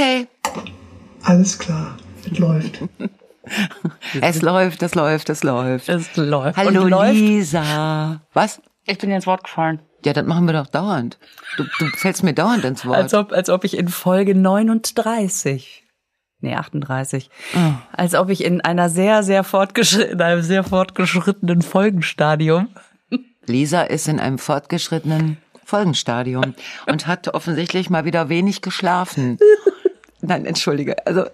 Okay. Alles klar. Es läuft. Es läuft, es läuft, es läuft. Es läuft. Hallo Und läuft. Lisa. Was? Ich bin dir ins Wort gefallen. Ja, das machen wir doch dauernd. Du, du fällst mir dauernd ins Wort. Als ob, als ob ich in Folge 39, nee, 38, als ob ich in einer sehr, sehr fortgeschrittenen, in einem sehr fortgeschrittenen Folgenstadium. Lisa ist in einem fortgeschrittenen Folgenstadium und hat offensichtlich mal wieder wenig geschlafen. Nein, entschuldige. Also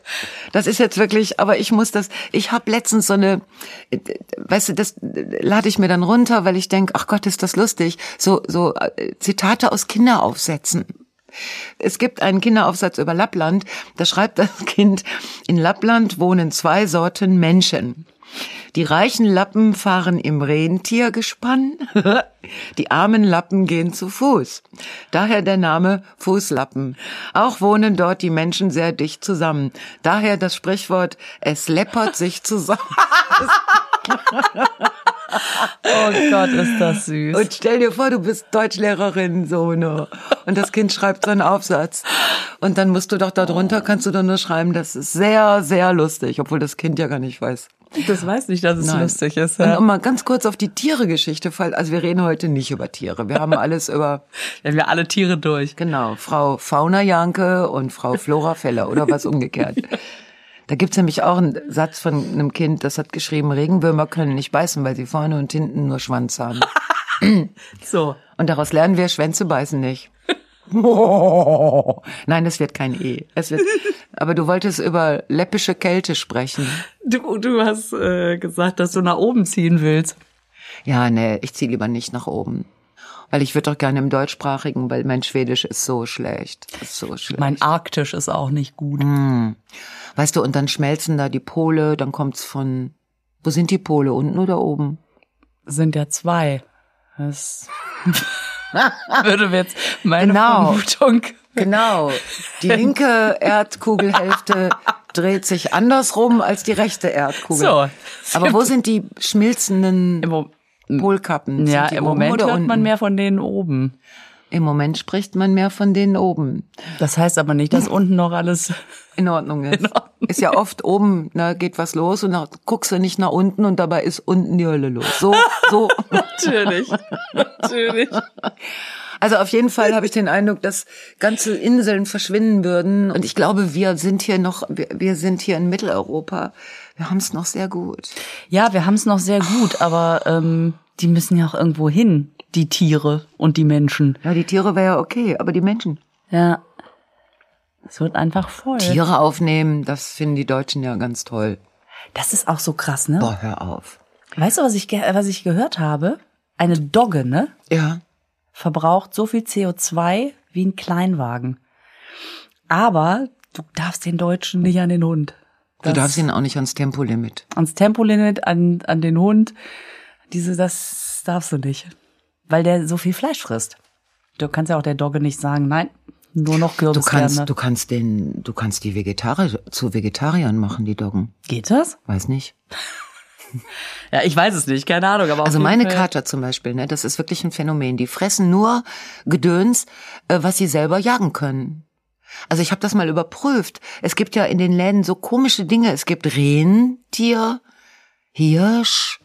das ist jetzt wirklich, aber ich muss das, ich habe letztens so eine, weißt du, das lade ich mir dann runter, weil ich denk, ach Gott, ist das lustig, so, so äh, Zitate aus Kinderaufsätzen. Es gibt einen Kinderaufsatz über Lappland, da schreibt das Kind, in Lappland wohnen zwei Sorten Menschen. Die reichen Lappen fahren im Rentiergespann, die armen Lappen gehen zu Fuß. Daher der Name Fußlappen. Auch wohnen dort die Menschen sehr dicht zusammen. Daher das Sprichwort, es läppert sich zusammen. Oh Gott, ist das süß. Und stell dir vor, du bist Deutschlehrerin, so, ne? Und das Kind schreibt so einen Aufsatz. Und dann musst du doch darunter, kannst du doch nur schreiben, das ist sehr, sehr lustig, obwohl das Kind ja gar nicht weiß. Das weiß nicht, dass es Nein. lustig ist. Und Ja. um mal ganz kurz auf die Tiere-Geschichte, also wir reden heute nicht über Tiere. Wir haben alles über, Wir haben ja alle Tiere durch. genau, Frau Fauna Janke und Frau Flora Feller oder was umgekehrt. Da gibt's nämlich auch einen Satz von einem Kind, das hat geschrieben, Regenwürmer können nicht beißen, weil sie vorne und hinten nur Schwanz haben. So. Und daraus lernen wir, Schwänze beißen nicht. Nein, es wird kein E. Es wird, aber du wolltest über läppische Kälte sprechen. Du, du hast äh, gesagt, dass du nach oben ziehen willst. Ja, nee, ich ziehe lieber nicht nach oben. Weil ich würde doch gerne im Deutschsprachigen, weil mein Schwedisch ist so schlecht. Ist so schlecht. Mein Arktisch ist auch nicht gut. weißt du, und dann schmelzen da die Pole, dann kommt's von, wo sind die Pole, unten oder oben? Sind ja zwei. Das würde mir jetzt meine Genau. Vermutung. Genau. Die linke Erdkugelhälfte dreht sich andersrum als die rechte Erdkugel. So. Aber wo sind die schmilzenden Im, Polkappen? ja, Sind im Moment hört man mehr von denen oben. Im Moment spricht man mehr von denen oben. Das heißt aber nicht, dass unten noch alles. In Ordnung ist. Ist ja oft oben, ne, geht was los und dann guckst du nicht nach unten und dabei ist unten die Hölle los. So, so. Natürlich. Natürlich. Also auf jeden Fall habe ich den Eindruck, dass ganze Inseln verschwinden würden. Und ich glaube, wir sind hier noch, wir, wir sind hier in Mitteleuropa. Wir haben es noch sehr gut. Ja, wir haben es noch sehr gut, aber ähm, die müssen ja auch irgendwo hin, die Tiere und die Menschen. Ja, die Tiere wäre ja okay, aber die Menschen. Ja. Es wird einfach voll. Tiere aufnehmen, das finden die Deutschen ja ganz toll. Das ist auch so krass, ne? Boah, hör auf. Weißt du, was ich, was ich gehört habe? Eine Dogge, ne? Ja. Verbraucht so viel CO2 wie ein Kleinwagen. Aber du darfst den Deutschen nicht an den Hund. Du Das- darfst ihn auch nicht ans Tempolimit. ans Tempolimit, an, an den Hund. Diese, das darfst du nicht. Weil der so viel Fleisch frisst. Du kannst ja auch der Dogge nicht sagen, nein, nur noch Du Kürbis kannst, gerne. du kannst den, du kannst die Vegetarier zu Vegetariern machen, die Doggen. Geht das? Weiß nicht. Ja, ich weiß es nicht, keine Ahnung. Aber Also meine Fall- Kater zum Beispiel, ne, das ist wirklich ein Phänomen. Die fressen nur Gedöns, äh, was sie selber jagen können. Also ich habe das mal überprüft. Es gibt ja in den Läden so komische Dinge. Es gibt Rentier, Hirsch,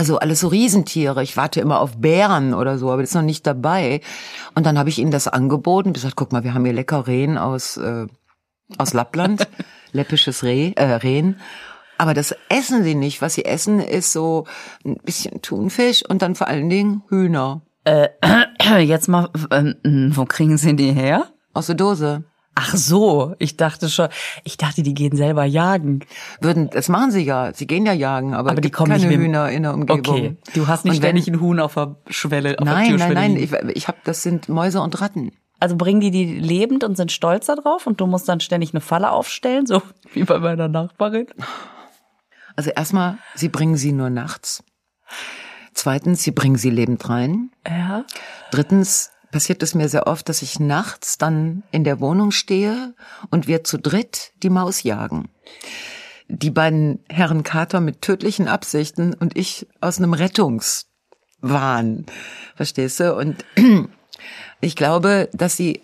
also alles so Riesentiere. Ich warte immer auf Bären oder so, aber das ist noch nicht dabei. Und dann habe ich ihnen das angeboten. gesagt, guck mal, wir haben hier lecker Rehen aus äh, aus Lappland, läppisches Reh, äh, Rehen. Aber das essen sie nicht. Was sie essen, ist so ein bisschen Thunfisch und dann vor allen Dingen Hühner Jetzt mal, ähm, wo kriegen sie die her? aus der Dose. Ach so, ich dachte schon, ich dachte, die gehen selber jagen. Würden, das machen sie ja. Sie gehen ja jagen, aber, Aber die kommen keine nicht mit Hühner in der Umgebung. Okay, du hast nicht Und wenn- ständig ein Huhn auf der Schwelle, auf der Nein, nein, Türschwelle nein. liegen. Ich, ich habe, das sind Mäuse und Ratten. Also bringen die die lebend und sind stolz darauf und du musst dann ständig eine Falle aufstellen, so wie bei meiner Nachbarin. Also erstmal, sie bringen sie nur nachts. Zweitens, sie bringen sie lebend rein. Ja. Drittens passiert es mir sehr oft, dass ich nachts dann in der Wohnung stehe und wir zu dritt die Maus jagen. Die beiden Herren Kater mit tödlichen Absichten und ich aus einem Rettungswahn. Verstehst du? Und ich glaube, dass sie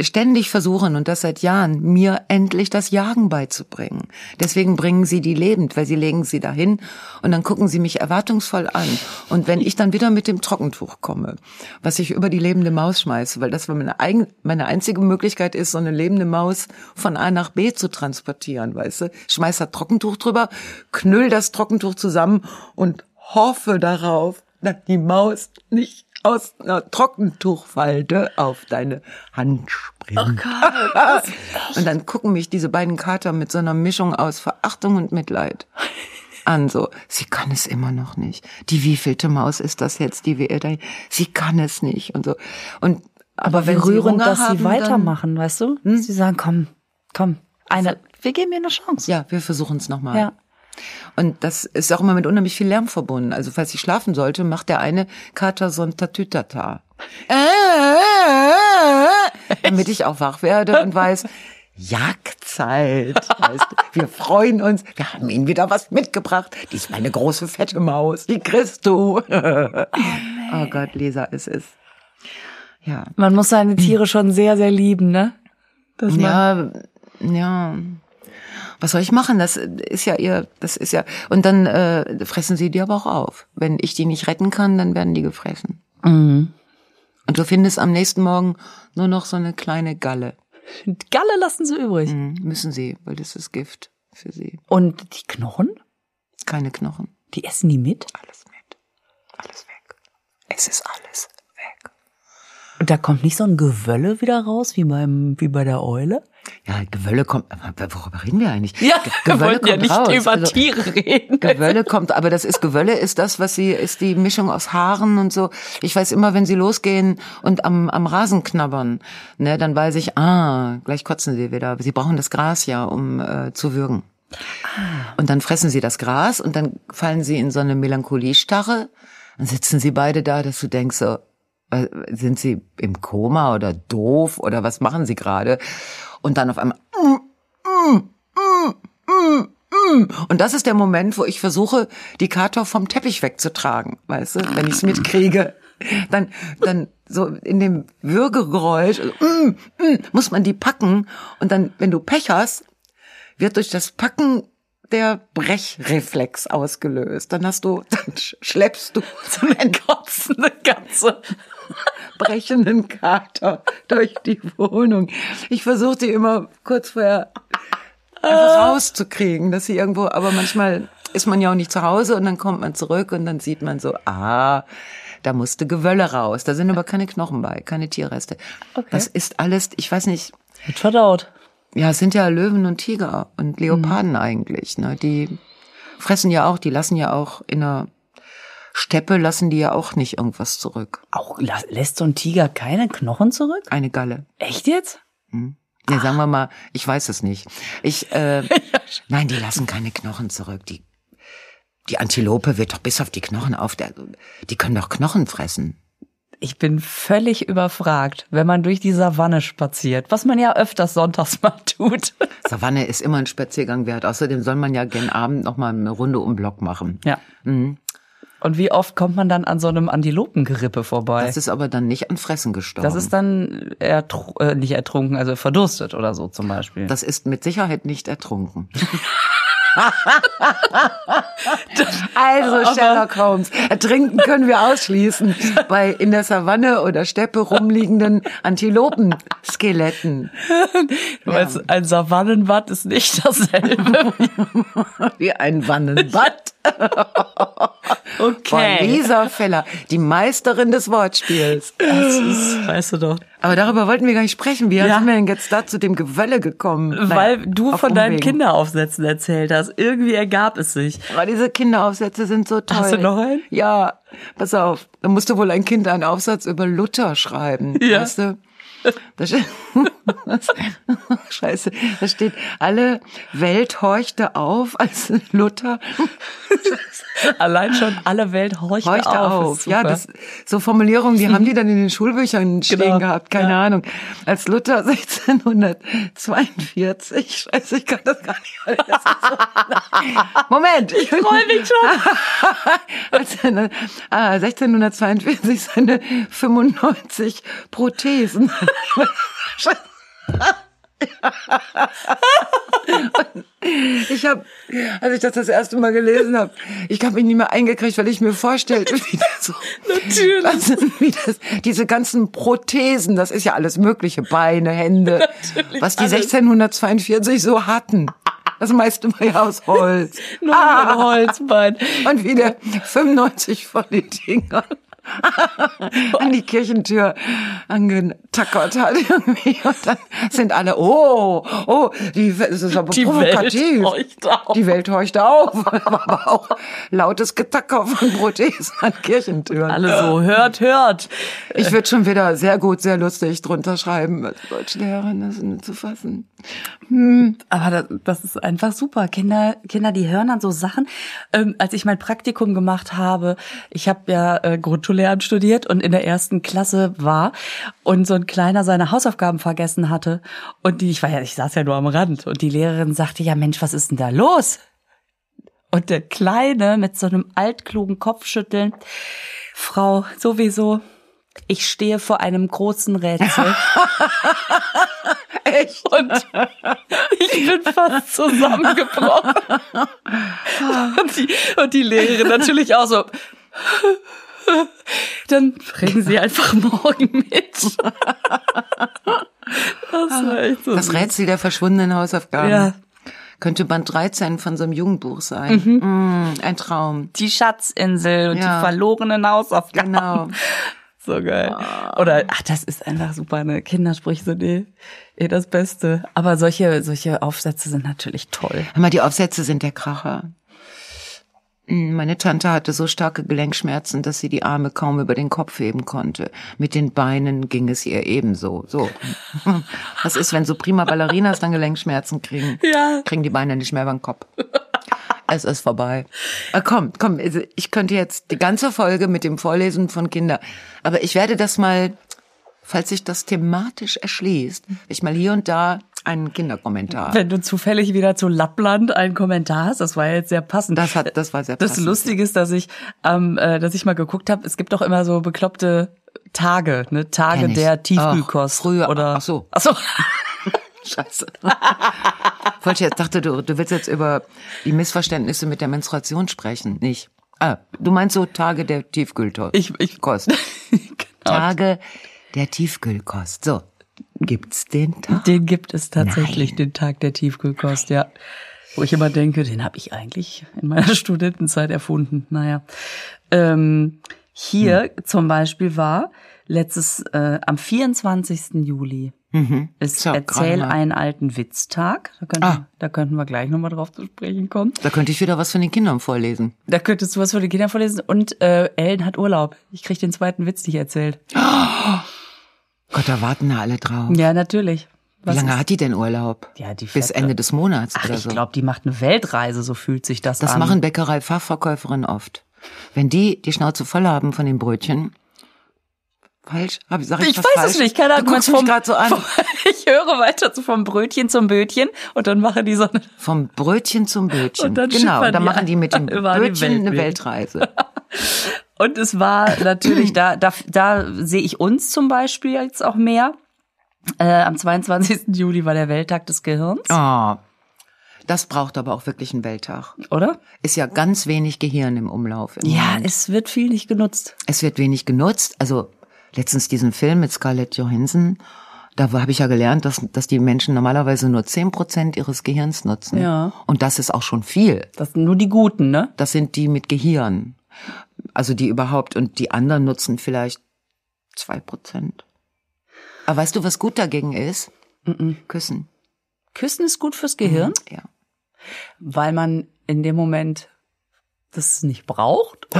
ständig versuchen, und das seit Jahren, mir endlich das Jagen beizubringen. Deswegen bringen sie die lebend, weil sie legen sie dahin und dann gucken sie mich erwartungsvoll an. Und wenn ich dann wieder mit dem Trockentuch komme, was ich über die lebende Maus schmeiße, weil das meine, eigen, meine einzige Möglichkeit ist, so eine lebende Maus von A nach B zu transportieren, weißt du, schmeiß das Trockentuch drüber, knüll das Trockentuch zusammen und hoffe darauf, dass die Maus nicht aus einer Trockentuchfalte auf deine Hand springt. Oh Gott. und dann gucken mich diese beiden Kater mit so einer Mischung aus Verachtung und Mitleid an. So, sie kann es immer noch nicht. Die wievielte Maus ist das jetzt, die wir da? Sie kann es nicht und so. Und aber, aber wenn rührend, dass haben, sie weitermachen, weißt du? Hm? Sie sagen, komm, komm, eine, wir geben ihr eine Chance. Ja, wir versuchen es nochmal. Ja. Und das ist auch immer mit unheimlich viel Lärm verbunden. Also falls ich schlafen sollte, macht der eine Kater so ein Tatütata. Damit ich auch wach werde und weiß, Jagdzeit. Weißt du? Wir freuen uns. Wir haben ihnen wieder was mitgebracht. Diesmal eine große fette Maus. Die kriegst du. Oh, oh Gott, Lisa, es ist. Ja. Man muss seine Tiere schon sehr, sehr lieben, ne? Das ja, ja was soll ich machen? Das ist ja ihr, das ist ja, und dann äh, fressen sie die aber auch auf. Wenn ich die nicht retten kann, dann werden die gefressen. Mhm. Und du findest am nächsten Morgen nur noch so eine kleine Galle. Galle lassen sie übrig. Mhm, müssen sie, weil das ist Gift für sie. Und die Knochen? Keine Knochen. Die essen die mit? Alles mit. Alles weg. Es ist alles weg. Und da kommt nicht so ein Gewölle wieder raus, wie beim, wie bei der Eule? Ja, Gewölle kommt, worüber reden wir eigentlich? Ja, Gewölle wir kommt ja nicht raus. über also, Tiere reden. Gewölle kommt, aber das ist Gewölle ist das, was sie ist die Mischung aus Haaren und so. Ich weiß immer, wenn sie losgehen und am am Rasen knabbern, ne, dann weiß ich, ah, gleich kotzen sie wieder. Sie brauchen das Gras ja, um äh, zu würgen. Ah. Und dann fressen sie das Gras und dann fallen sie in so eine Melancholiestarre. Dann sitzen sie beide da, dass du denkst so, äh, sind sie im Koma oder doof oder was machen sie gerade? Und dann auf einmal mm, mm, mm, und das ist der Moment, wo ich versuche, die Kater vom Teppich wegzutragen, weißt du, wenn ich es mitkriege. Dann, dann so in dem Würgegeräusch muss man die packen und dann, wenn du Pech hast, wird durch das Packen der Brechreflex ausgelöst. Dann hast du, dann schleppst du so einen kotzende ganze brechenden Kater durch die Wohnung. Ich versuche die immer kurz vorher einfach ah. rauszukriegen, dass sie irgendwo, aber manchmal ist man ja auch nicht zu Hause und dann kommt man zurück und dann sieht man so, ah, da musste Gewölle raus. Da sind aber keine Knochen bei, keine Tierreste. Okay. Das ist alles, ich weiß nicht. Wird verdaut. Ja, es sind ja Löwen und Tiger und Leoparden mhm. eigentlich. Ne? Die fressen ja auch, die lassen ja auch in der Steppe lassen die ja auch nicht irgendwas zurück. Auch lässt so ein Tiger keine Knochen zurück? Eine Galle. Echt jetzt? Hm. Nee, sagen wir mal, ich weiß es nicht. Ich, äh, nein, die lassen keine Knochen zurück. Die, die Antilope wird doch bis auf die Knochen auf der, die können doch Knochen fressen. Ich bin völlig überfragt, wenn man durch die Savanne spaziert, was man ja öfters sonntags mal tut. Savanne ist immer ein Spaziergang wert. Außerdem soll man ja gen Abend noch mal eine Runde um Block machen. Ja. Mhm. Und wie oft kommt man dann an so einem Antilopengerippe vorbei? Das ist aber dann nicht an Fressen gestorben. Das ist dann ertr äh, nicht ertrunken, also verdurstet oder so zum Beispiel. Das ist mit Sicherheit nicht ertrunken. also Sherlock Holmes, ertrinken können wir ausschließen bei in der Savanne oder Steppe rumliegenden Antilopenskeletten. Du ja. ein Savannenbad ist nicht dasselbe wie ein Wannenbad. Okay. Von Lisa Feller, die Meisterin des Wortspiels. Das ist, weißt du doch. Aber darüber wollten wir gar nicht sprechen. Wie ja. sind wir denn jetzt da zu dem Gewölle gekommen? Weil naja, du von deinen Kinderaufsätzen erzählt hast. Irgendwie ergab es sich. Aber diese Kinderaufsätze sind so toll. Hast du noch einen? Ja. Pass auf. Da musste wohl ein Kind einen Aufsatz über Luther schreiben. Ja. Weißt du? Da steht, Scheiße, da steht, alle Welt horchte auf, als Luther. Allein schon alle Welt horchte, horchte auf. auf. Ja, das, so Formulierungen, die haben die dann in den Schulbüchern stehen genau. gehabt, keine ja. Ahnung. Als Luther 1642, scheiße, ich kann das gar nicht. So, Moment. Ich freue mich schon. als, ah, 1642 seine 95 Prothesen Ich habe, als ich das das erste Mal gelesen habe, ich habe mich nicht mehr eingekriegt, weil ich mir vorstellte, wie das so, Natürlich. also, wie das, diese ganzen Prothesen, das ist ja alles mögliche, Beine, Hände, Natürlich was die alles. 1642 so hatten. Das meiste war ja aus Holz. Nur ein Holzbein. Und wieder 95 von den Dingern an die Kirchentür angetackert hat irgendwie. Und dann sind alle, oh, oh, die, es ist aber Die provokativ. Welt horcht auf. Die Welt horcht auf. aber auch lautes Getacker von Prothesen an Kirchentüren. Alle so, hört, hört. Ich würde schon wieder sehr gut, sehr lustig drunter schreiben als Deutschlehrerin, das zu fassen. Aber das, das ist einfach super. Kinder, Kinder, die hören dann so Sachen. Ähm, als ich mein Praktikum gemacht habe, ich habe ja äh, Grundschullehramt studiert und in der ersten Klasse war und so ein Kleiner seine Hausaufgaben vergessen hatte und die, ich war ja, ich saß ja nur am Rand und die Lehrerin sagte, ja Mensch, was ist denn da los? Und der Kleine mit so einem altklugen Kopfschütteln, Frau, sowieso, ich stehe vor einem großen Rätsel. Echt? Und ich bin fast zusammengebrochen. Und die, und die Lehrerin natürlich auch so. Dann bringen sie einfach morgen mit. Das so. Das Rätsel der verschwundenen Hausaufgaben. Ja. Könnte Band 13 von so einem Jugendbuch sein. Mm, ein Traum. Die Schatzinsel und Ja. die verlorenen Hausaufgaben. Genau. So geil. Oder, ach, das ist einfach super, ne? Kindersprüche sind eh, eh das Beste. Aber solche, solche Aufsätze sind natürlich toll. Mal, die Aufsätze sind der Kracher. Mm, Meine Tante hatte so starke Gelenkschmerzen, dass sie die Arme kaum über den Kopf heben konnte. Mit den Beinen ging es ihr ebenso. So. Was ist, wenn so prima Ballerinas dann Gelenkschmerzen kriegen? Ja. Kriegen die Beine nicht mehr über den Kopf. Es ist vorbei. Ah, komm, komm, also ich könnte jetzt die ganze Folge mit dem Vorlesen von Kinder, aber ich werde das mal, falls sich das thematisch erschließt, ich mal hier und da einen Kinderkommentar. Wenn du zufällig wieder zu Lappland einen Kommentar hast, das war ja jetzt sehr passend. Das hat, das war sehr Das passend. Lustige ist, dass ich, ähm, äh, dass ich mal geguckt habe, es gibt doch immer so bekloppte Tage, ne? Tage der Tiefkühlkost. Ach, früher. Oder, Ach so. Ach so. Scheiße. Wollte jetzt, dachte du, du willst jetzt über die Missverständnisse mit der Menstruation sprechen, nicht? Ah, du meinst so Tage der Tiefkühlkost. Ich, ich, Kost. genau. Tage der Tiefkühlkost. So. Gibt's den Tag? Den gibt es tatsächlich, Nein. den Tag der Tiefkühlkost, ja. Wo ich immer denke, den habe ich eigentlich in meiner Studentenzeit erfunden. Naja. Ähm, hier Hm. zum Beispiel war letztes, äh, am 24. Juli ist So, Erzähl einen alten Witztag. Da könnten, Ah. da könnten wir gleich nochmal drauf zu sprechen kommen. Da könnte ich wieder was von den Kindern vorlesen. Da könntest du was für die Kinder vorlesen. Und äh, Ellen hat Urlaub. Ich krieg den zweiten Witz nicht erzählt. Gott, da warten da alle drauf. Ja, natürlich. Wie lange hat die denn Urlaub? Ja, die Bis Ende des Monats Ach, oder ich so. glaube, die macht eine Weltreise, so fühlt sich das, Das an. machen Bäckerei-Fachverkäuferinnen oft. Wenn die die Schnauze voll haben von den Brötchen, falsch? Hab, sag ich Ich was weiß falsch? es nicht, keine Ahnung. Du guckst mich gerade so an. Vom, ich höre weiter so vom Brötchen zum Bötchen und dann machen die so eine, Vom Brötchen zum Bötchen. Und dann genau, schippern da die machen die mit dem Brötchen eine. Weltreise. Und es war natürlich, da, da, da sehe ich uns zum Beispiel jetzt auch mehr. Äh, am 22. Juli war der Welttag des Gehirns, Oh, das braucht aber auch wirklich einen Welttag. oder? Ist ja ganz wenig Gehirn im Umlauf. Im Ja, Moment. es wird viel nicht genutzt. es wird wenig genutzt. Also letztens diesen Film mit Scarlett Johansson, da habe ich ja gelernt, dass, dass die Menschen normalerweise nur 10% ihres Gehirns nutzen. Ja. Und das ist auch schon viel. Das sind nur die Guten, ne? Das sind die mit Gehirn. Also die überhaupt. Und die anderen nutzen vielleicht zwei Prozent. Aber weißt du, was gut dagegen ist? Küssen. Küssen ist gut fürs Gehirn, Ja. weil man in dem Moment das nicht braucht.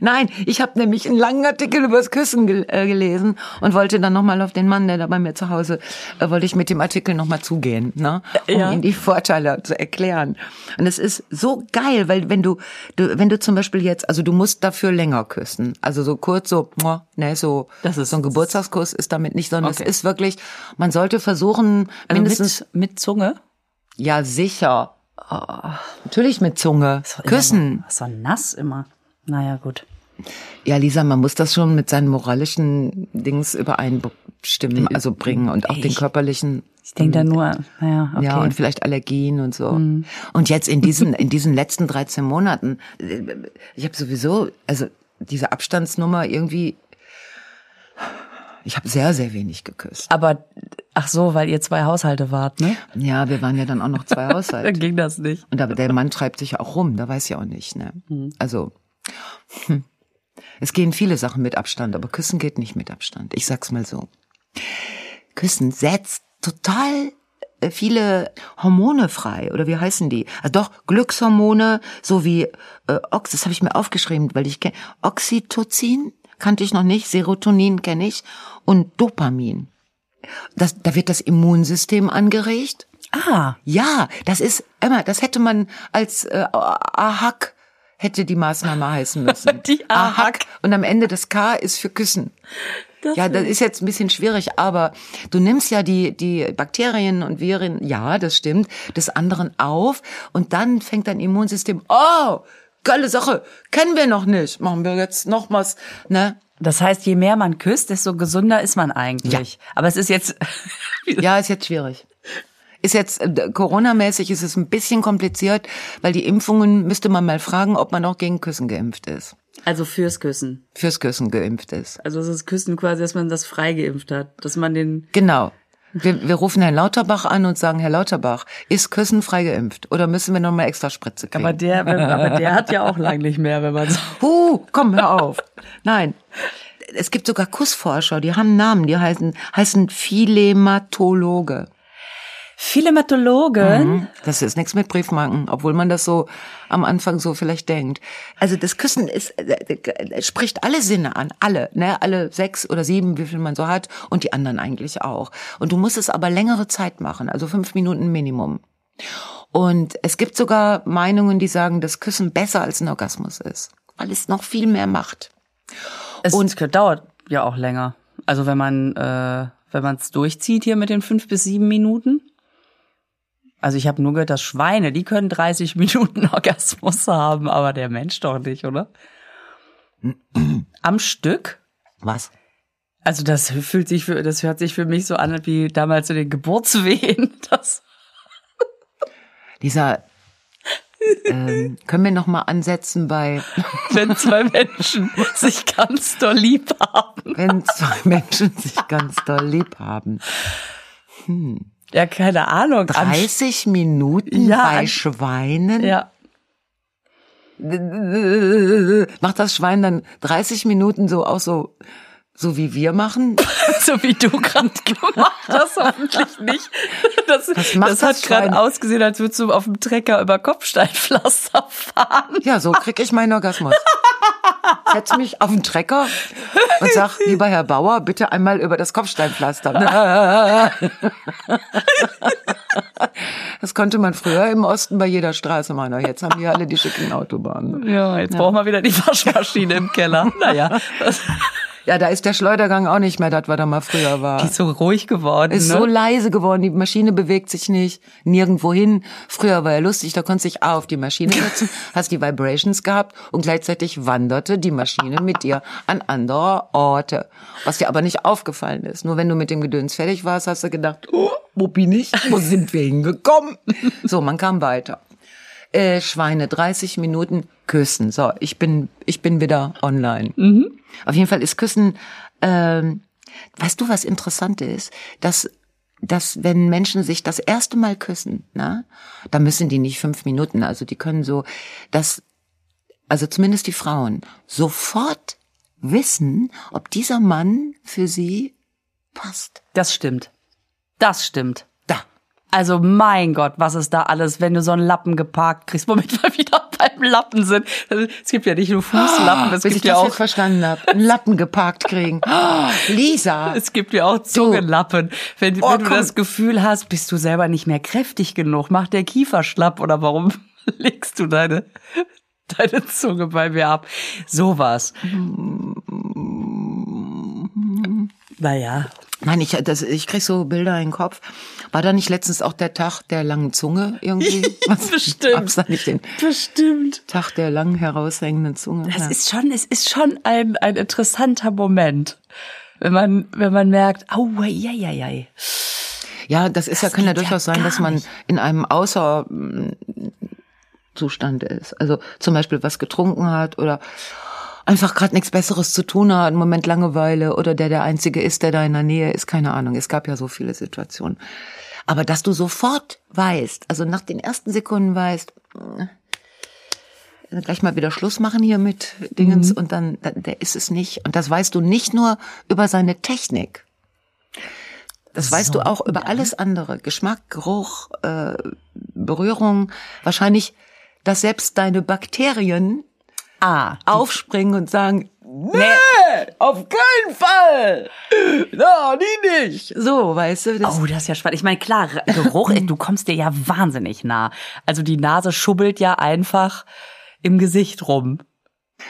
Nein, ich habe nämlich einen langen Artikel über das Küssen gel äh, gelesen und wollte dann nochmal auf den Mann, der da bei mir zu Hause, äh, wollte ich mit dem Artikel nochmal zugehen, ne? um Ja. ihm die Vorteile zu erklären. Und es ist so geil, weil wenn du, du, wenn du zum Beispiel jetzt, also du musst dafür länger küssen, also so kurz so, ne, so, Das ist- so ein Geburtstagskuss ist damit nicht, sondern Okay. es ist wirklich, man sollte versuchen, Also mindestens, mit, mit Zunge. ja sicher, natürlich mit Zunge, immer küssen. So, so nass immer. Naja, gut. Ja, Lisa, man muss das schon mit seinen moralischen Dings übereinbringen. Stimmen also bringen und auch den Ich- körperlichen. Ich denke da nur, naja, okay. Ja, und vielleicht Allergien und so. Und jetzt in diesen, in diesen letzten 13 Monaten, äh, ich habe sowieso, also diese Abstandsnummer irgendwie, ich habe sehr, sehr wenig geküsst. Aber, ach so, weil ihr zwei Haushalte wart, ne? Ja, wir waren ja dann auch noch zwei Dann Haushalte. ging das nicht. Und aber der Mann treibt sich ja auch rum, da weiß ich auch nicht, ne? Also, hm. es gehen viele Sachen mit Abstand, aber Küssen geht nicht mit Abstand. Ich sag's mal so. Küssen setzt total äh, viele Hormone frei oder wie heißen die? Ah, doch Glückshormone sowie äh, Ox, das habe ich mir aufgeschrieben, weil ich kenne Oxytocin kannte ich noch nicht, Serotonin kenne ich und Dopamin. Das, da wird das Immunsystem angeregt. Ah, Ja, das ist Emma, das hätte man als äh, AHAK hätte die Maßnahme heißen müssen. Die AHAK. und am Ende das K ist für Küssen. ja, das ist jetzt ein bisschen schwierig, aber du nimmst ja die die Bakterien und Viren, ja, das stimmt, des anderen auf und dann fängt dein Immunsystem, oh, geile Sache, kennen wir noch nicht, machen wir jetzt noch was, ne? Das heißt, je mehr man küsst, desto gesünder ist man eigentlich. Aber es ist jetzt, Ja, ist jetzt schwierig. Ist jetzt, äh, Corona-mäßig ist es ein bisschen kompliziert, weil die Impfungen müsste man mal fragen, ob man auch gegen Küssen geimpft ist. also fürs Küssen. Fürs Küssen geimpft ist. Also es ist Küssen quasi, dass man das frei geimpft hat, dass man den, Genau. Wir, wir rufen Herrn Lauterbach an und sagen, Herr Lauterbach, ist Küssen frei geimpft? Oder müssen wir noch mal extra Spritze kriegen? aber der, aber der hat ja auch lang nicht mehr, wenn man so. Huh, komm, hör auf. Nein. Es gibt sogar Kussforscher, die haben Namen, die heißen, heißen Philematologe. Philematologen, Mhm. Das ist nichts mit Briefmarken, obwohl man das so am Anfang so vielleicht denkt. Also das Küssen ist, äh, äh, spricht alle Sinne an, alle, ne, alle sechs oder sieben, wie viel man so hat, und die anderen eigentlich auch. Und du musst es aber längere Zeit machen, also fünf Minuten Minimum. Und es gibt sogar Meinungen, die sagen, dass Küssen besser als ein Orgasmus ist, weil es noch viel mehr macht. es und dauert ja auch länger. Also wenn man, äh, wenn man es durchzieht hier mit den fünf bis sieben Minuten. Also ich habe nur gehört, dass Schweine, die können 30 Minuten Orgasmus haben, aber der Mensch doch nicht, oder? Am Stück? Was? Also das fühlt sich für, das hört sich für mich so an wie damals in den Geburtswehen. Das, Dieser, ähm, können wir noch mal ansetzen bei wenn zwei Menschen sich ganz doll lieb haben. wenn zwei Menschen sich ganz doll lieb haben. Ja, keine Ahnung. Am 30 Minuten Ja, bei Schweinen? Ja. Macht das Schwein dann 30 Minuten so auch so, so wie wir machen? So wie du gerade gemacht hast, hoffentlich nicht. Das, Was macht das hat das gerade ausgesehen, als würdest du auf dem Trecker über Kopfsteinpflaster fahren. Ja, so krieg ich meinen Orgasmus. Setz mich auf den Trecker und sag, lieber Herr Bauer, bitte einmal über das Kopfsteinpflaster. Das konnte man früher im Osten bei jeder Straße machen. aber Jetzt haben die alle die schicken Autobahnen. Ja, jetzt brauchen wir wieder die Waschmaschine im Keller. Naja, Ja, da ist der Schleudergang auch nicht mehr das, was da mal früher war. ist so ruhig geworden. Ist ne? so leise geworden, die Maschine bewegt sich nicht, nirgendwo hin. Früher war ja lustig, da konntest du dich A auf die Maschine setzen, hast die Vibrations gehabt und gleichzeitig wanderte die Maschine mit dir an andere Orte. Was dir aber nicht aufgefallen ist. Nur wenn du mit dem Gedöns fertig warst, hast du gedacht, oh, wo bin ich? Wo sind wir hingekommen? So, man kam weiter. Äh, Schweine, 30 Minuten küssen. So, ich bin, ich bin wieder online. Auf jeden Fall ist Küssen, ähm, weißt du, was interessant ist? Dass, dass wenn Menschen sich das erste Mal küssen, na, da müssen die nicht fünf Minuten, also die können so, dass, also zumindest die Frauen, sofort wissen, ob dieser Mann für sie passt. Das stimmt. Das stimmt. Also mein Gott, was ist da alles, wenn du so einen Lappen geparkt kriegst, womit wir wieder beim Lappen sind. Es gibt ja nicht nur Fußlappen, es Bis gibt ich ja das auch verstanden habe. Einen Lappen geparkt kriegen. Oh, Lisa. Es gibt ja auch Zungenlappen. Wenn, Oh, wenn du das Gefühl hast, bist du selber nicht mehr kräftig genug, macht der Kiefer schlapp oder warum legst du deine, deine Zunge bei mir ab? Sowas. Naja. Nein, ich, das, ich krieg so Bilder in den Kopf. War da nicht letztens auch der Tag der langen Zunge irgendwie? Was, Bestimmt. Gab's da nicht den Bestimmt. Tag der lang heraushängenden Zunge? Das Ja. ist schon, es ist schon ein, ein interessanter Moment. wenn man, wenn man merkt, au, ja, ja, ja. Ja, das ist ja, Das kann ja geht ja durchaus sein, gar dass man nicht. in einem Außerzustand ist. Also zum Beispiel was getrunken hat oder einfach gerade nichts Besseres zu tun hat, einen Moment Langeweile oder der der Einzige ist, der da in der Nähe ist, keine Ahnung. Es gab ja so viele Situationen. Aber dass du sofort weißt, also nach den ersten Sekunden weißt, äh, gleich mal wieder Schluss machen hier mit Dingens und dann, der ist es nicht. Und das weißt du nicht nur über seine Technik. Das weißt du auch über alles andere. Geschmack, Geruch, äh, Berührung. Wahrscheinlich, dass selbst deine Bakterien Ah, aufspringen und sagen, nee, auf keinen Fall. Na, die nicht. So, weißt du, das, Oh, das ist ja spannend. Ich meine, klar, Geruch, du kommst dir ja wahnsinnig nah. Also die Nase schubbelt ja einfach im Gesicht rum.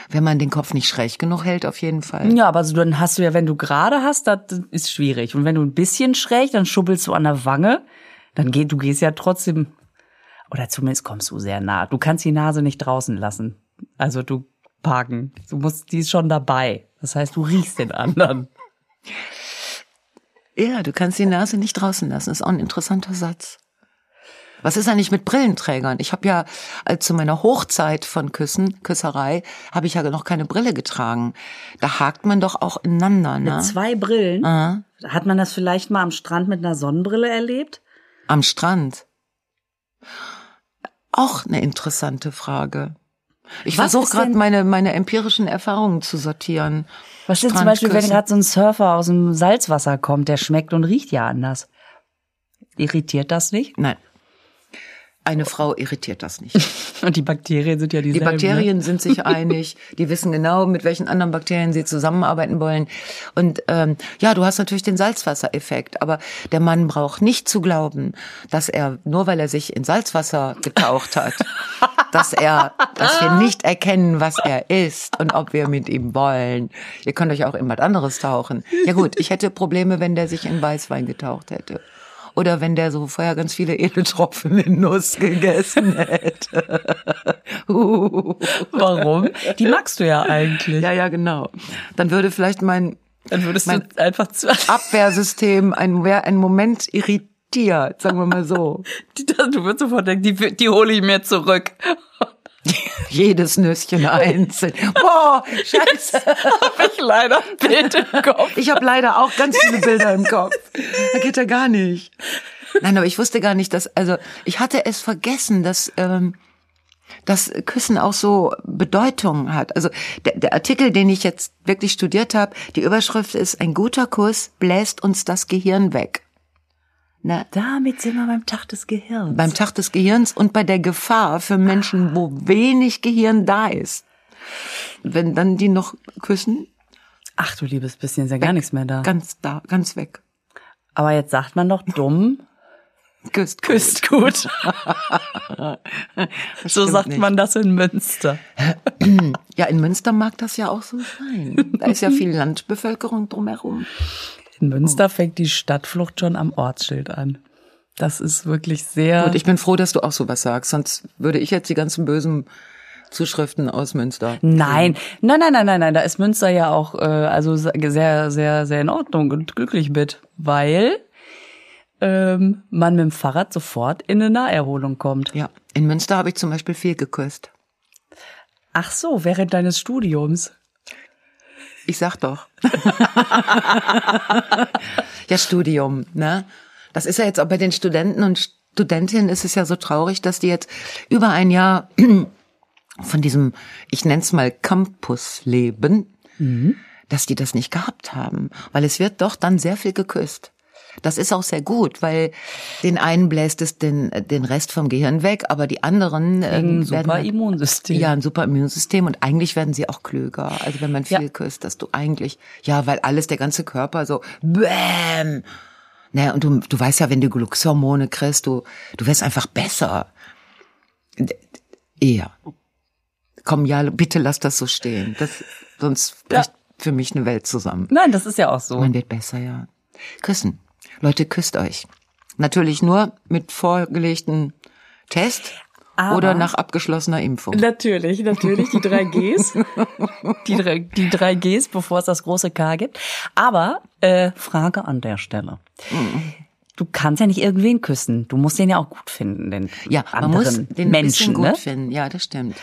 wenn man den Kopf nicht schräg genug hält, auf jeden Fall. Ja, aber so, dann hast du ja, wenn du gerade hast, das ist schwierig. Und wenn du ein bisschen schräg, dann schubbelst du an der Wange, dann geht, du gehst ja trotzdem, oder zumindest kommst du sehr nah. Du kannst die Nase nicht draußen lassen. Also du parken. Du musst, die ist schon dabei. Das heißt, du riechst den anderen. Ja, du kannst die Nase nicht draußen lassen. ist auch ein interessanter Satz. Was ist eigentlich mit Brillenträgern? Ich habe ja äh, zu meiner Hochzeit von Küssen, Küsserei, habe ich ja noch keine Brille getragen. Da hakt man doch auch ineinander, ne? Mit zwei Brillen. Aha. Hat man das vielleicht mal am Strand mit einer Sonnenbrille erlebt? Am Strand. Auch eine interessante Frage. Ich versuche gerade meine, meine empirischen Erfahrungen zu sortieren. Was ist zum Beispiel, wenn gerade so ein Surfer aus dem Salzwasser kommt, der schmeckt und riecht ja anders? Irritiert das nicht? Nein. Eine Frau irritiert das nicht. Und die Bakterien sind ja Die dieselben. Bakterien sind sich einig, die wissen genau, mit welchen anderen Bakterien sie zusammenarbeiten wollen. Und ähm, ja, du hast natürlich den Salzwassereffekt, aber der Mann braucht nicht zu glauben, dass er, nur weil er sich in Salzwasser getaucht hat, dass er, dass wir nicht erkennen, was er ist und ob wir mit ihm wollen. Ihr könnt euch auch in was anderes tauchen. Ja gut, ich hätte Probleme, wenn der sich in Weißwein getaucht hätte. Oder wenn der so vorher ganz viele Edeltropfen in Nuss gegessen hätte. Uh. Warum? Die magst du ja eigentlich. Ja, ja, genau. Dann würde vielleicht mein Dann würdest Mein- du einfach zu, Abwehrsystem ein, wär ein Moment irritiert, sagen wir mal so. du würdest sofort denken, die, die hole ich mir zurück. Jedes Nüsschen einzeln. Boah, scheiße. Hab ich leider ein Bild im Kopf. Ich habe leider auch ganz viele Bilder im Kopf. Da geht ja gar nicht. Nein, aber ich wusste gar nicht, dass, also ich hatte es vergessen, dass, ähm, dass Küssen auch so Bedeutung hat. Also der, der Artikel, den ich jetzt wirklich studiert habe, die Überschrift ist, ein guter Kuss bläst uns das Gehirn weg. Na, Damit sind wir beim Tag des Gehirns. beim Tag des Gehirns und bei der Gefahr für Menschen, wo wenig Gehirn da ist. Wenn dann die noch küssen, Ach du liebes bisschen, ist ja gar nichts mehr da. ganz da, ganz weg. Aber jetzt sagt man doch dumm, Küsst, küsst gut. so sagt nicht. man das in Münster. Ja, in Münster mag das ja auch so sein. Da ist ja viel Landbevölkerung drumherum. In Münster fängt die Stadtflucht schon am Ortsschild an. Das ist wirklich sehr. Und ich bin froh, dass du auch sowas sagst, sonst würde ich jetzt die ganzen bösen Zuschriften aus Münster. Nein, nein, nein, nein, nein, nein. Da ist Münster ja auch äh, also sehr, sehr, sehr in Ordnung und glücklich mit, weil ähm, man mit dem Fahrrad sofort in eine Naherholung kommt. Ja, in Münster habe ich zum Beispiel viel geküsst. Ach so, während deines Studiums. Ich sag doch. ja, Studium, ne? Das ist ja jetzt auch bei den Studenten und Studentinnen ist es ja so traurig, dass die jetzt über ein Jahr von diesem, ich nenn's mal Campusleben, dass die das nicht gehabt haben. Weil es wird doch dann sehr viel geküsst. Das ist auch sehr gut, weil den einen bläst es den, den Rest vom Gehirn weg, aber die anderen Ein ähm, super werden halt- Immunsystem. ja, ein super Immunsystem und eigentlich werden sie auch klüger. Also wenn man viel Ja. küsst, dass du eigentlich, ja, weil alles, der ganze Körper so, bäm. Ne, und du, du weißt ja, wenn du Glückshormone kriegst, du, du wirst einfach besser. Eher. Komm, ja, bitte lass das so stehen. Das, sonst bricht für mich eine Welt zusammen. Nein, das ist ja auch so. Man wird besser, ja. Küssen. Leute, küsst euch. Natürlich nur mit vorgelegten Test Aber- oder nach abgeschlossener Impfung. Natürlich, natürlich, die drei Gs. die, drei, die drei Gs, bevor es das große K gibt. Aber äh, Frage an der Stelle. Du kannst ja nicht irgendwen küssen. Du musst den ja auch gut finden, den Ja, man anderen muss den Menschen. gut ne? finden. Ja, das stimmt.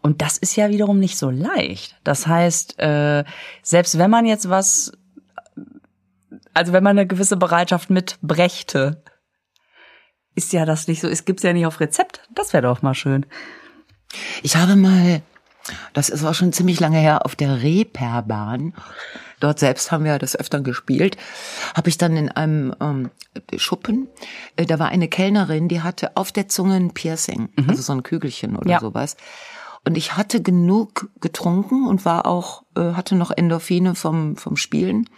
Und das ist ja wiederum nicht so leicht. Das heißt, äh, selbst wenn man jetzt was, also wenn man eine gewisse Bereitschaft mitbrächte, ist ja das nicht so, es gibt's ja nicht auf Rezept. Das wäre doch mal schön. Ich habe mal, das ist auch schon ziemlich lange her, auf der Reeperbahn, dort selbst haben wir das öfter gespielt, habe ich dann in einem ähm, Schuppen, äh, da war eine Kellnerin, die hatte auf der Zunge ein Piercing, also so ein Kügelchen oder Ja. sowas. Und ich hatte genug getrunken und war auch, äh, hatte noch Endorphine vom, vom Spielen.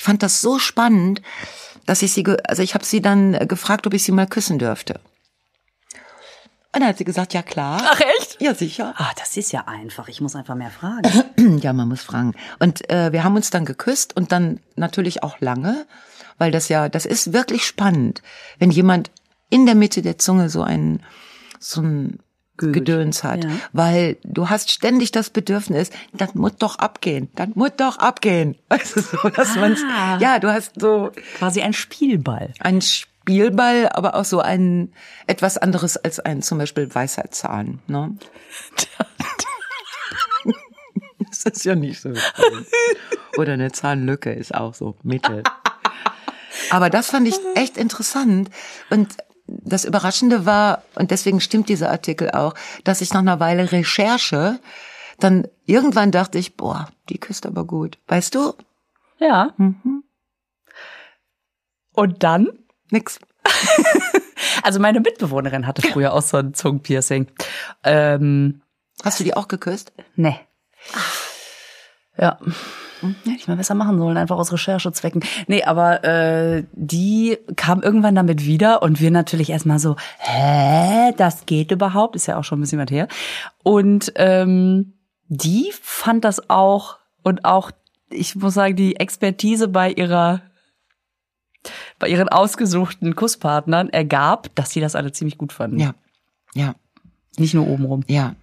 Ich fand das so spannend, dass ich sie, also ich habe sie dann gefragt, ob ich sie mal küssen dürfte. Und dann hat sie gesagt, ja klar. Ach echt? Ja, sicher. Ah, das ist ja einfach. Ich muss einfach mehr fragen. Ja, man muss fragen. Und äh, wir haben uns dann geküsst und dann natürlich auch lange, weil das ja, das ist wirklich spannend, wenn jemand in der Mitte der Zunge so ein so ein Gedöns hat, ja. weil du hast ständig das Bedürfnis, das muss doch abgehen, das muss doch abgehen. Du, so, dass man's, Ah. ja, du hast so Quasi ein Spielball. ein Spielball, aber auch so ein etwas anderes als ein zum Beispiel Weisheitszahn. Ne? das ist ja nicht so. Oder eine Zahnlücke ist auch so mittel. Aber das fand ich echt interessant. Und das Überraschende war, und deswegen stimmt dieser Artikel auch, dass ich nach einer Weile Recherche dann irgendwann dachte ich, boah, die küsst aber gut. Weißt du? Ja. Und dann? Nix. Also meine Mitbewohnerin hatte früher auch so ein Zungenpiercing. Ähm, Hast du die auch geküsst? nee. Ja. Hätte ich mal besser machen sollen, einfach aus Recherchezwecken. Nee, aber äh, die kam irgendwann damit wieder und wir natürlich erstmal so, hä, das geht überhaupt? Ist ja auch schon ein bisschen was her. Und ähm, die fand das auch und auch, ich muss sagen, die Expertise bei ihrer bei ihren ausgesuchten Kusspartnern ergab, dass sie das alle ziemlich gut fanden. Ja. Ja. Nicht nur obenrum. Ja,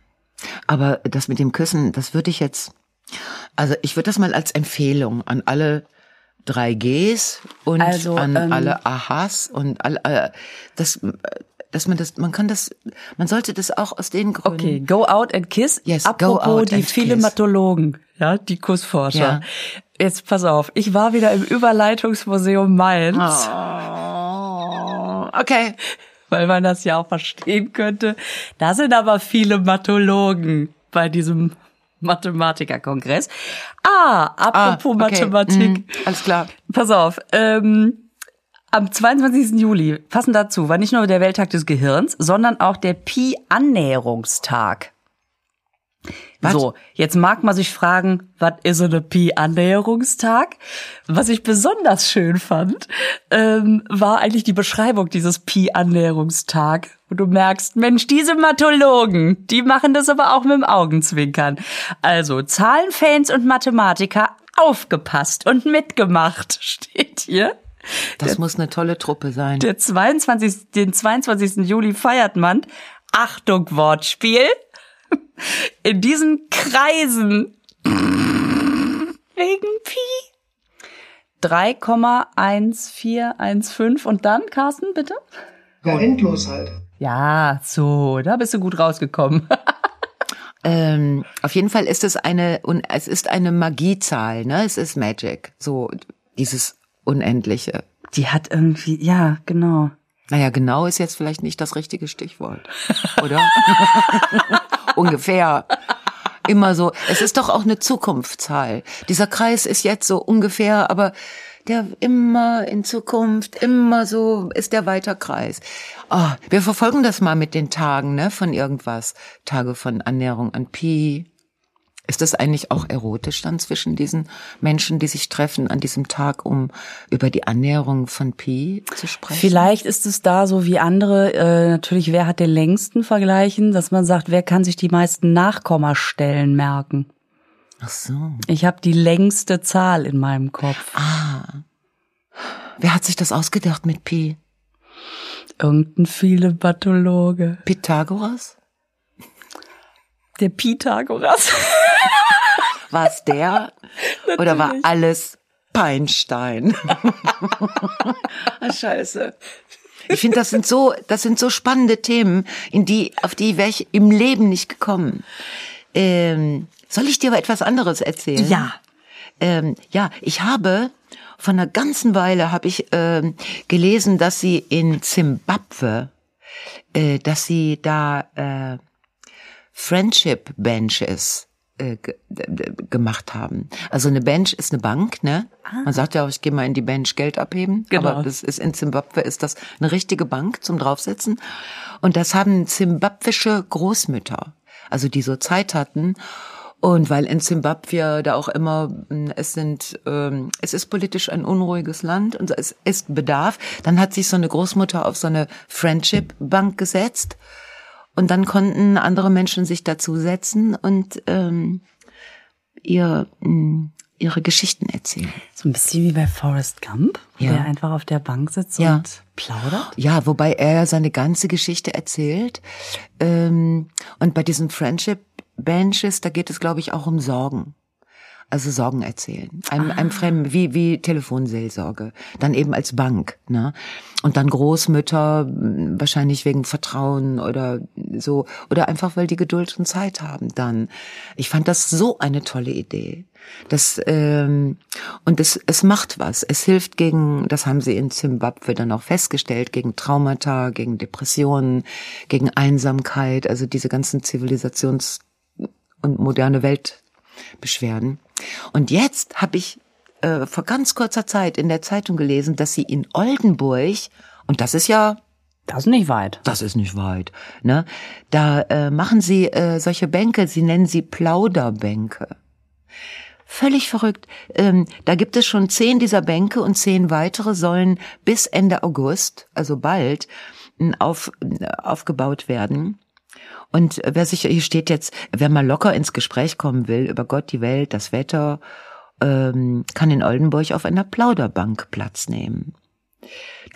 aber das mit dem Küssen, das würde ich jetzt, also ich würde das mal als Empfehlung an alle drei Gs und Also, an ähm, alle Ahas und alle, äh, das, äh, dass man das, man kann das, man sollte das auch aus den Gründen. Okay, go out and kiss. Yes, go Apropos out die and kiss. Philematologen, ja, die Kussforscher. Ja. Jetzt pass auf, ich war wieder im Überleitungsmuseum Mainz, Oh, okay. weil man das ja auch verstehen könnte. Da sind aber viele Mathologen bei diesem Mathematikerkongress. Ah, apropos Ah, okay. Mathematik. Mhm, alles klar. Pass auf, ähm, am 22. Juli, passend dazu, war nicht nur der Welttag des Gehirns, sondern auch der Pi-Annäherungstag. Was? So, jetzt mag man sich fragen, was ist so eine Pi-Annäherungstag? Was ich besonders schön fand, ähm, war eigentlich die Beschreibung dieses Pi-Annäherungstag. Und du merkst, Mensch, diese Mathologen, die machen das aber auch mit dem Augenzwinkern. Also, Zahlenfans und Mathematiker, aufgepasst und mitgemacht, steht hier. Das muss eine tolle Truppe sein. Der 22, den 22. Juli feiert man, Achtung Wortspiel, in diesen Kreisen wegen Pi 3,1415 und dann, Carsten, bitte? Ja, endlos halt. Ja, so, da bist du gut rausgekommen. Ähm, auf jeden Fall ist es eine, und es ist eine Magiezahl, ne? Es ist Magic. So, dieses Unendliche. Die hat irgendwie, ja, genau. Naja, genau ist jetzt vielleicht nicht das richtige Stichwort, oder? ungefähr. Immer so. Es ist doch auch eine Zukunftszahl. Dieser Kreis ist jetzt so ungefähr, aber der immer in Zukunft, immer so ist der weiter Kreis. Oh, wir verfolgen das mal mit den Tagen, ne, von irgendwas. Tage von Annäherung an Pi. Ist das eigentlich auch erotisch dann zwischen diesen Menschen, die sich treffen an diesem Tag, um über die Annäherung von Pi zu sprechen? Vielleicht ist es da so wie andere, äh, natürlich, wer hat den längsten vergleichen, dass man sagt, wer kann sich die meisten Nachkommastellen merken. Ach so. Ich habe die längste Zahl in meinem Kopf. Wer hat sich das ausgedacht mit Pi? Irgendein Philepathologe. Pythagoras? Der Pythagoras. War es der? Oder war alles Peinstein? Ah, Scheiße. Ich finde, das sind so, das sind so spannende Themen, in die, auf die wäre ich im Leben nicht gekommen. Ähm, soll ich dir aber etwas anderes erzählen? Ja. Ähm, ja, ich habe von einer ganzen Weile habe ich ähm, gelesen, dass sie in Zimbabwe, äh, dass sie da äh, Friendship Benches äh, ge gemacht haben. Also eine Bench ist eine Bank, ne? Man sagt ja auch, ich gehe mal in die Bench Geld abheben. Genau. Aber das ist in Zimbabwe ist das eine richtige Bank zum draufsetzen. Und das haben zimbabwische Großmütter, also die so Zeit hatten. Und weil in Zimbabwe da auch immer, mh, es sind, ähm, es ist politisch ein unruhiges Land und es ist Bedarf, dann hat sich so eine Großmutter auf so eine Friendship-Bank gesetzt und dann konnten andere Menschen sich dazusetzen und ähm, ihr, mh, ihre Geschichten erzählen. So ein bisschen wie bei Forrest Gump, Ja. der einfach auf der Bank sitzt Ja. und plaudert. Ja, wobei er seine ganze Geschichte erzählt. Ähm, und bei diesen Friendship Benches, da geht es, glaube ich, auch um Sorgen. Also Sorgen erzählen. Einem, einem Fremden, wie, wie Telefonseelsorge. Dann eben als Bank, ne? Und dann Großmütter, mh, wahrscheinlich wegen Vertrauen oder so. Oder einfach, weil die Geduld und Zeit haben dann. Ich fand das so eine tolle Idee. Das, ähm, und es, es macht was. Es hilft gegen, das haben sie in Zimbabwe dann auch festgestellt, gegen Traumata, gegen Depressionen, gegen Einsamkeit, also diese ganzen Zivilisations- und moderne Weltbeschwerden. Und jetzt habe ich äh, vor ganz kurzer Zeit in der Zeitung gelesen, dass sie in Oldenburg, und das ist ja Das ist nicht weit. das ist nicht weit. Ne? Da äh, machen sie äh, solche Bänke, sie nennen sie Plauderbänke. Völlig verrückt. Ähm, da gibt es schon zehn dieser Bänke und zehn weitere sollen bis Ende August, also bald, auf, aufgebaut werden. Und wer sich, hier steht jetzt, wer mal locker ins Gespräch kommen will über Gott, die Welt, das Wetter, ähm, kann in Oldenburg auf einer Plauderbank Platz nehmen.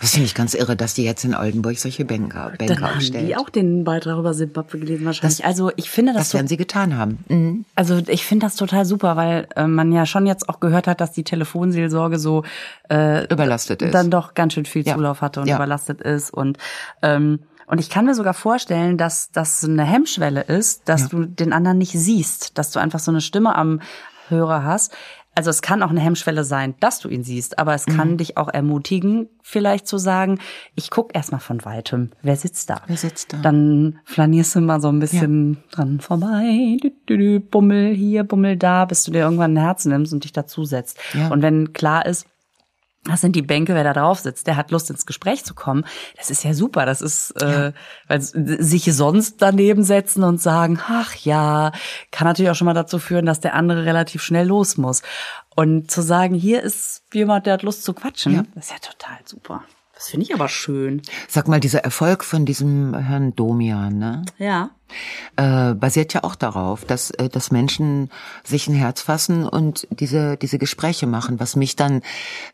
Das finde ich ganz irre, dass die jetzt in Oldenburg solche Bänke, Bänke Dann haben aufstellen. die auch den Beitrag über Zimbabwe gelesen wahrscheinlich. also ich finde das, Das so, werden sie getan haben. Mhm. also ich finde das total super, weil äh, man ja schon jetzt auch gehört hat, dass die Telefonseelsorge so äh, Überlastet ist. dann doch ganz schön viel Ja. Zulauf hatte und Ja. überlastet ist und ähm, und ich kann mir sogar vorstellen, dass das eine Hemmschwelle ist, dass du den anderen nicht siehst, dass du einfach so eine Stimme am Hörer hast. Also es kann auch eine Hemmschwelle sein, dass du ihn siehst, aber es Mhm. kann dich auch ermutigen, vielleicht zu sagen, ich guck erst mal von weitem, wer sitzt da? Wer sitzt da? Dann flanierst du mal so ein bisschen dran vorbei, dü, dü, dü, bummel hier, bummel da, bis du dir irgendwann ein Herz nimmst und dich dazusetzt. Ja. Und wenn klar ist, das sind die Bänke, wer da drauf sitzt, der hat Lust ins Gespräch zu kommen. Das ist ja super. Das ist, äh, weil sich sonst daneben setzen und sagen, ach ja, kann natürlich auch schon mal dazu führen, dass der andere relativ schnell los muss. Und zu sagen, hier ist jemand, der hat Lust zu quatschen, Ja. das ist ja total super. Das finde ich aber schön. Sag mal, dieser Erfolg von diesem Herrn Domian, ne? Ja. äh, basiert ja auch darauf, dass, äh, dass Menschen sich ein Herz fassen und diese, diese Gespräche machen, was mich dann,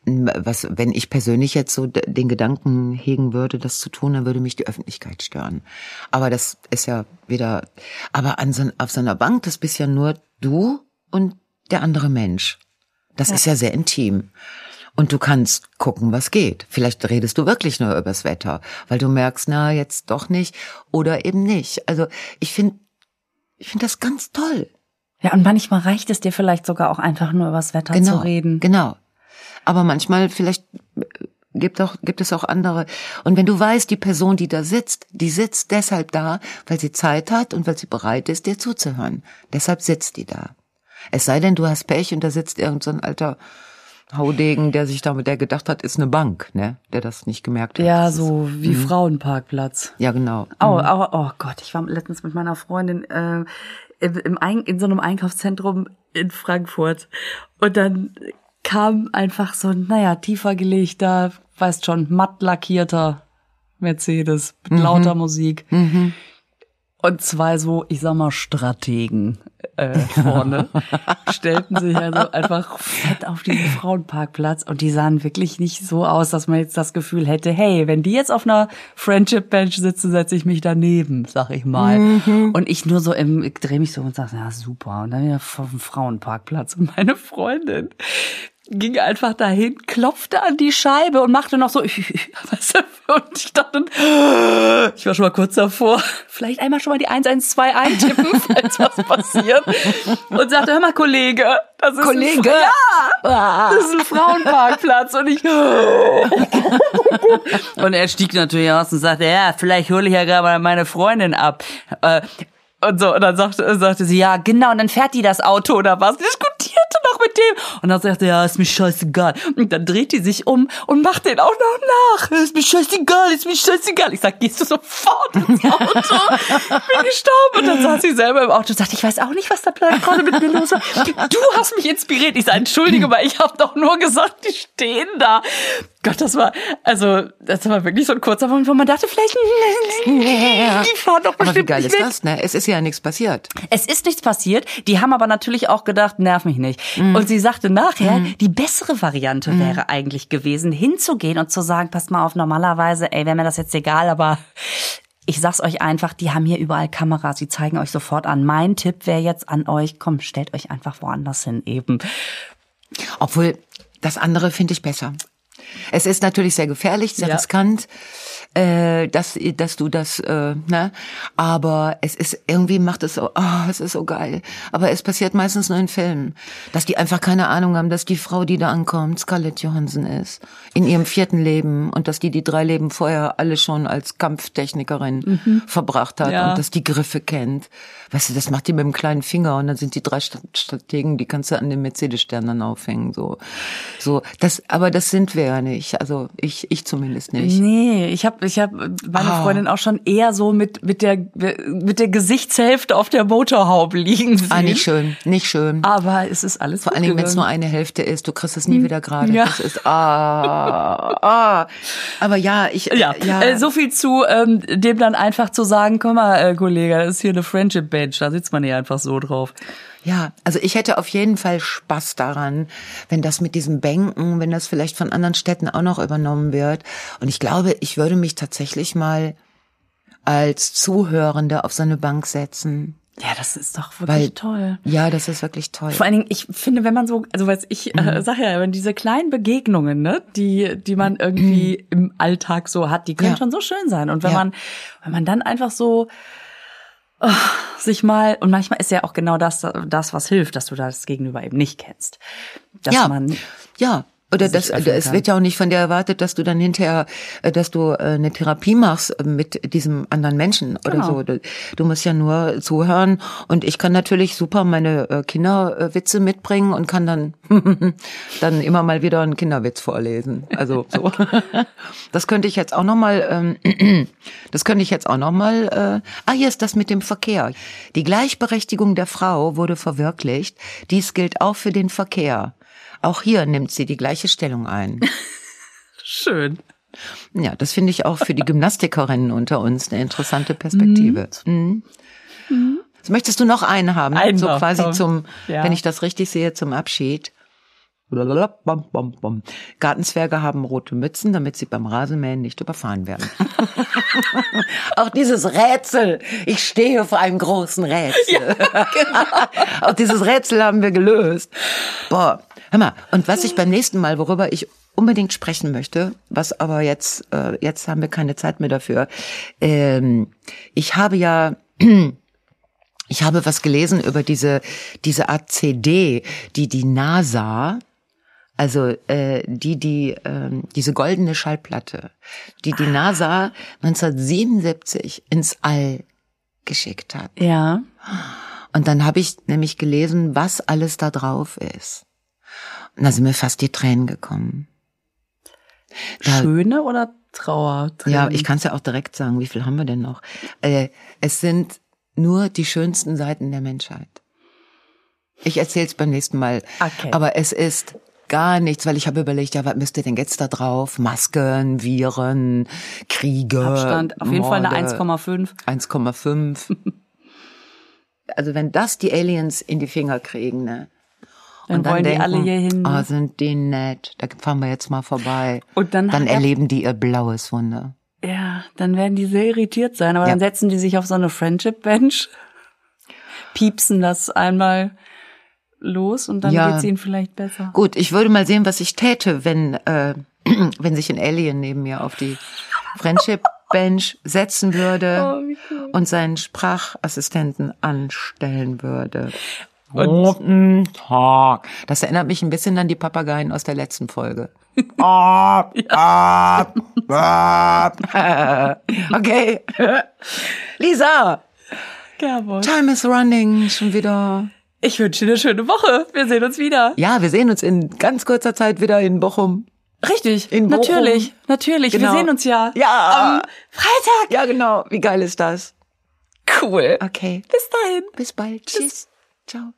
was, wenn ich persönlich jetzt so den Gedanken hegen würde, das zu tun, dann würde mich die Öffentlichkeit stören. Aber das ist ja wieder, aber an so, auf so einer Bank, das bist ja nur du und der andere Mensch. Das ist ja sehr intim. Und du kannst gucken, was geht. Vielleicht redest du wirklich nur übers Wetter, weil du merkst, na, jetzt doch nicht oder eben nicht. Also ich finde, ich finde das ganz toll. Ja, und manchmal reicht es dir vielleicht sogar auch einfach nur übers Wetter Genau, zu reden. genau. Aber manchmal vielleicht äh, gibt auch gibt es auch andere. Und wenn du weißt, die Person, die da sitzt, die sitzt deshalb da, weil sie Zeit hat und weil sie bereit ist, dir zuzuhören. Deshalb sitzt die da. Es sei denn, du hast Pech und da sitzt irgend so ein alter Haudegen, der sich damit, der gedacht hat, ist eine Bank, ne, der das nicht gemerkt hat. Ja, so wie Frauenparkplatz. Ja, genau. Oh, oh, oh Gott, ich war letztens mit meiner Freundin äh, im, im Ein in so einem Einkaufszentrum in Frankfurt und dann kam einfach so ein, naja, tiefer gelegter, weißt schon, matt lackierter Mercedes mit lauter Musik. Und zwei so, ich sag mal, Strategen äh, vorne stellten sich also einfach fett auf diesen Frauenparkplatz und die sahen wirklich nicht so aus, dass man jetzt das Gefühl hätte, hey, wenn die jetzt auf einer Friendship Bench sitzen, setze ich mich daneben, sag ich mal. Mhm. Und ich nur so im, ich drehe mich so und sage, ja super. Und dann wieder auf dem Frauenparkplatz und meine Freundin ging einfach dahin, klopfte an die Scheibe und machte noch so, weißt du, und ich dachte, ich war schon mal kurz davor, vielleicht einmal schon mal die 112 eintippen, falls was passiert. Und sagte, hör mal, Kollege, das ist Kollege, ein, ja, das ist ein Frauenparkplatz und ich, und er stieg natürlich aus und sagte, ja, vielleicht hole ich ja gerade meine Freundin ab. Äh, und so, und dann sagte, sagte sie, ja, genau, und dann fährt die das Auto oder was. Diskutierte noch mit dem. Und dann sagte er, ja, ist mir scheißegal. Und dann dreht die sich um und macht den auch noch nach. Ist mir scheißegal, ist mir scheißegal. Ich sag, gehst du sofort ins Auto? Bin gestorben. Und dann saß sie selber im Auto und sagte, ich weiß auch nicht, was da gerade mit mir los war. Du hast mich inspiriert. Ich sag, entschuldige mal, ich habe doch nur gesagt, die stehen da. Gott, das war, also, das war wirklich so ein kurzer Moment, wo man dachte, vielleicht, die fahren doch bestimmt aber wie geil ist das, ne? Es ist ja nichts passiert. Es ist nichts passiert. Die haben aber natürlich auch gedacht, nerv mich nicht. Mm. Und sie sagte nachher, mm. die bessere Variante mm. wäre eigentlich gewesen, hinzugehen und zu sagen, passt mal auf, normalerweise, ey, wäre mir das jetzt egal, aber ich sag's euch einfach, die haben hier überall Kameras, sie zeigen euch sofort an. Mein Tipp wäre jetzt an euch, komm, stellt euch einfach woanders hin eben. Obwohl, das andere finde ich besser. Es ist natürlich sehr gefährlich, sehr ja. riskant, äh, dass, dass du das, äh, ne? Aber es ist, irgendwie macht es so, oh, es ist so geil. Aber es passiert meistens nur in Filmen, dass die einfach keine Ahnung haben, dass die Frau, die da ankommt, Scarlett Johansson ist, in ihrem vierten Leben und dass die die drei Leben vorher alle schon als Kampftechnikerin mhm. verbracht hat ja. und dass die Griffe kennt. Weißt du, das macht die mit dem kleinen Finger und dann sind die drei Strategen, die kannst du an den Mercedes-Stern dann aufhängen, so. So, das, aber das sind wir ja nicht. Also ich, ich zumindest nicht. Nee, ich habe ich hab meine ah. Freundin auch schon eher so mit, mit der, mit der Gesichtshälfte auf der Motorhaube liegen sehen. Ah, nicht schön, nicht schön. Aber es ist alles Vor allen Dingen, wenn es nur eine Hälfte ist, du kriegst es nie hm. wieder gerade. Ja. Das ist, ah, ah. Aber ja, ich, ja. ja. Äh, so viel zu, ähm, dem dann einfach zu sagen, komm mal, äh, Kollege, das ist hier eine Friendship Bench, da sitzt man ja einfach so drauf. Ja, also ich hätte auf jeden Fall Spaß daran, wenn das mit diesem Bänken, wenn das vielleicht von anderen Städten auch noch übernommen wird. Und ich glaube, ich würde mich tatsächlich mal als Zuhörende auf so eine Bank setzen. Ja, das ist doch wirklich Weil, toll. Ja, das ist wirklich toll. Vor allen Dingen, ich finde, wenn man so, also was ich äh, mhm. äh, sag ja, wenn diese kleinen Begegnungen, ne, die die man irgendwie im Alltag so hat, die können ja. schon so schön sein. Und wenn ja. man wenn man dann einfach so oh, sich mal, und manchmal ist ja auch genau das, das, was hilft, dass du das Gegenüber eben nicht kennst. Dass ja, man ja, oder das, es wird ja auch nicht von dir erwartet, dass du dann hinterher, äh, dass du äh, eine Therapie machst mit diesem anderen Menschen oder genau. so. Du musst ja nur zuhören und ich kann natürlich super meine äh, Kinderwitze mitbringen und kann dann dann immer mal wieder einen Kinderwitz vorlesen. Also so. Das könnte ich jetzt auch noch mal. Ähm, das könnte ich jetzt auch noch mal. Ah, hier ist das mit dem Verkehr. Die Gleichberechtigung der Frau wurde verwirklicht. Dies gilt auch für den Verkehr. Auch hier nimmt sie die gleiche Stellung ein. Schön. Ja, das finde ich auch für die Gymnastikerinnen unter uns eine interessante Perspektive. Mhm. Mhm. Möchtest du noch einen haben? Einen so noch, quasi komm. zum, ja. wenn ich das richtig sehe, zum Abschied. Gartenzwerge haben rote Mützen, damit sie beim Rasenmähen nicht überfahren werden. Auch dieses Rätsel. Ich stehe vor einem großen Rätsel. Ja, genau. Auch dieses Rätsel haben wir gelöst. Boah, hör mal. Und was ich beim nächsten Mal, worüber ich unbedingt sprechen möchte, was aber jetzt, äh, jetzt haben wir keine Zeit mehr dafür. Ähm, ich habe ja, ich habe was gelesen über diese, diese Art CD, die die NASA also äh, die, die äh, diese goldene Schallplatte, die die NASA 1977 ins All geschickt hat. Ja. Und dann habe ich nämlich gelesen, was alles da drauf ist. Da sind mir fast die Tränen gekommen. Da, Schöne oder Trauer? Ja, ich kann es ja auch direkt sagen. Wie viel haben wir denn noch? Äh, es sind nur die schönsten Seiten der Menschheit. Ich erzähle es beim nächsten Mal. Okay. Aber es ist gar nichts, weil ich habe überlegt, ja, was müsste denn jetzt da drauf? Masken, Viren, Kriege. Abstand, auf jeden Fall eine Morde. 1,5. 1,5. also wenn das die Aliens in die Finger kriegen, ne? Dann wollen die alle hier hin, ne? Oh, sind die nett. Da fahren wir jetzt mal vorbei. Und dann dann er- erleben die ihr blaues Wunder. Ja, dann werden die sehr irritiert sein, aber Ja. dann setzen die sich auf so eine Friendship Bench, piepsen das einmal los und dann Ja. geht's ihnen vielleicht besser. Gut, ich würde mal sehen, was ich täte, wenn, äh, wenn sich ein Alien neben mir auf die Friendship Bench setzen würde Oh, cool. und seinen Sprachassistenten anstellen würde. Guten Tag. Das erinnert mich ein bisschen an die Papageien aus der letzten Folge. Ab, ab, ab. Okay. Lisa, Gerwold. time is running schon wieder. Ich wünsche dir eine schöne Woche. Wir sehen uns wieder. Ja, wir sehen uns in ganz kurzer Zeit wieder in Bochum. Richtig, In Bochum. natürlich, natürlich. Genau. Wir sehen uns ja. Ja. Am Freitag. Ja, genau. Wie geil ist das? Cool. Okay. Bis dahin. Bis bald. Tschüss. Ciao.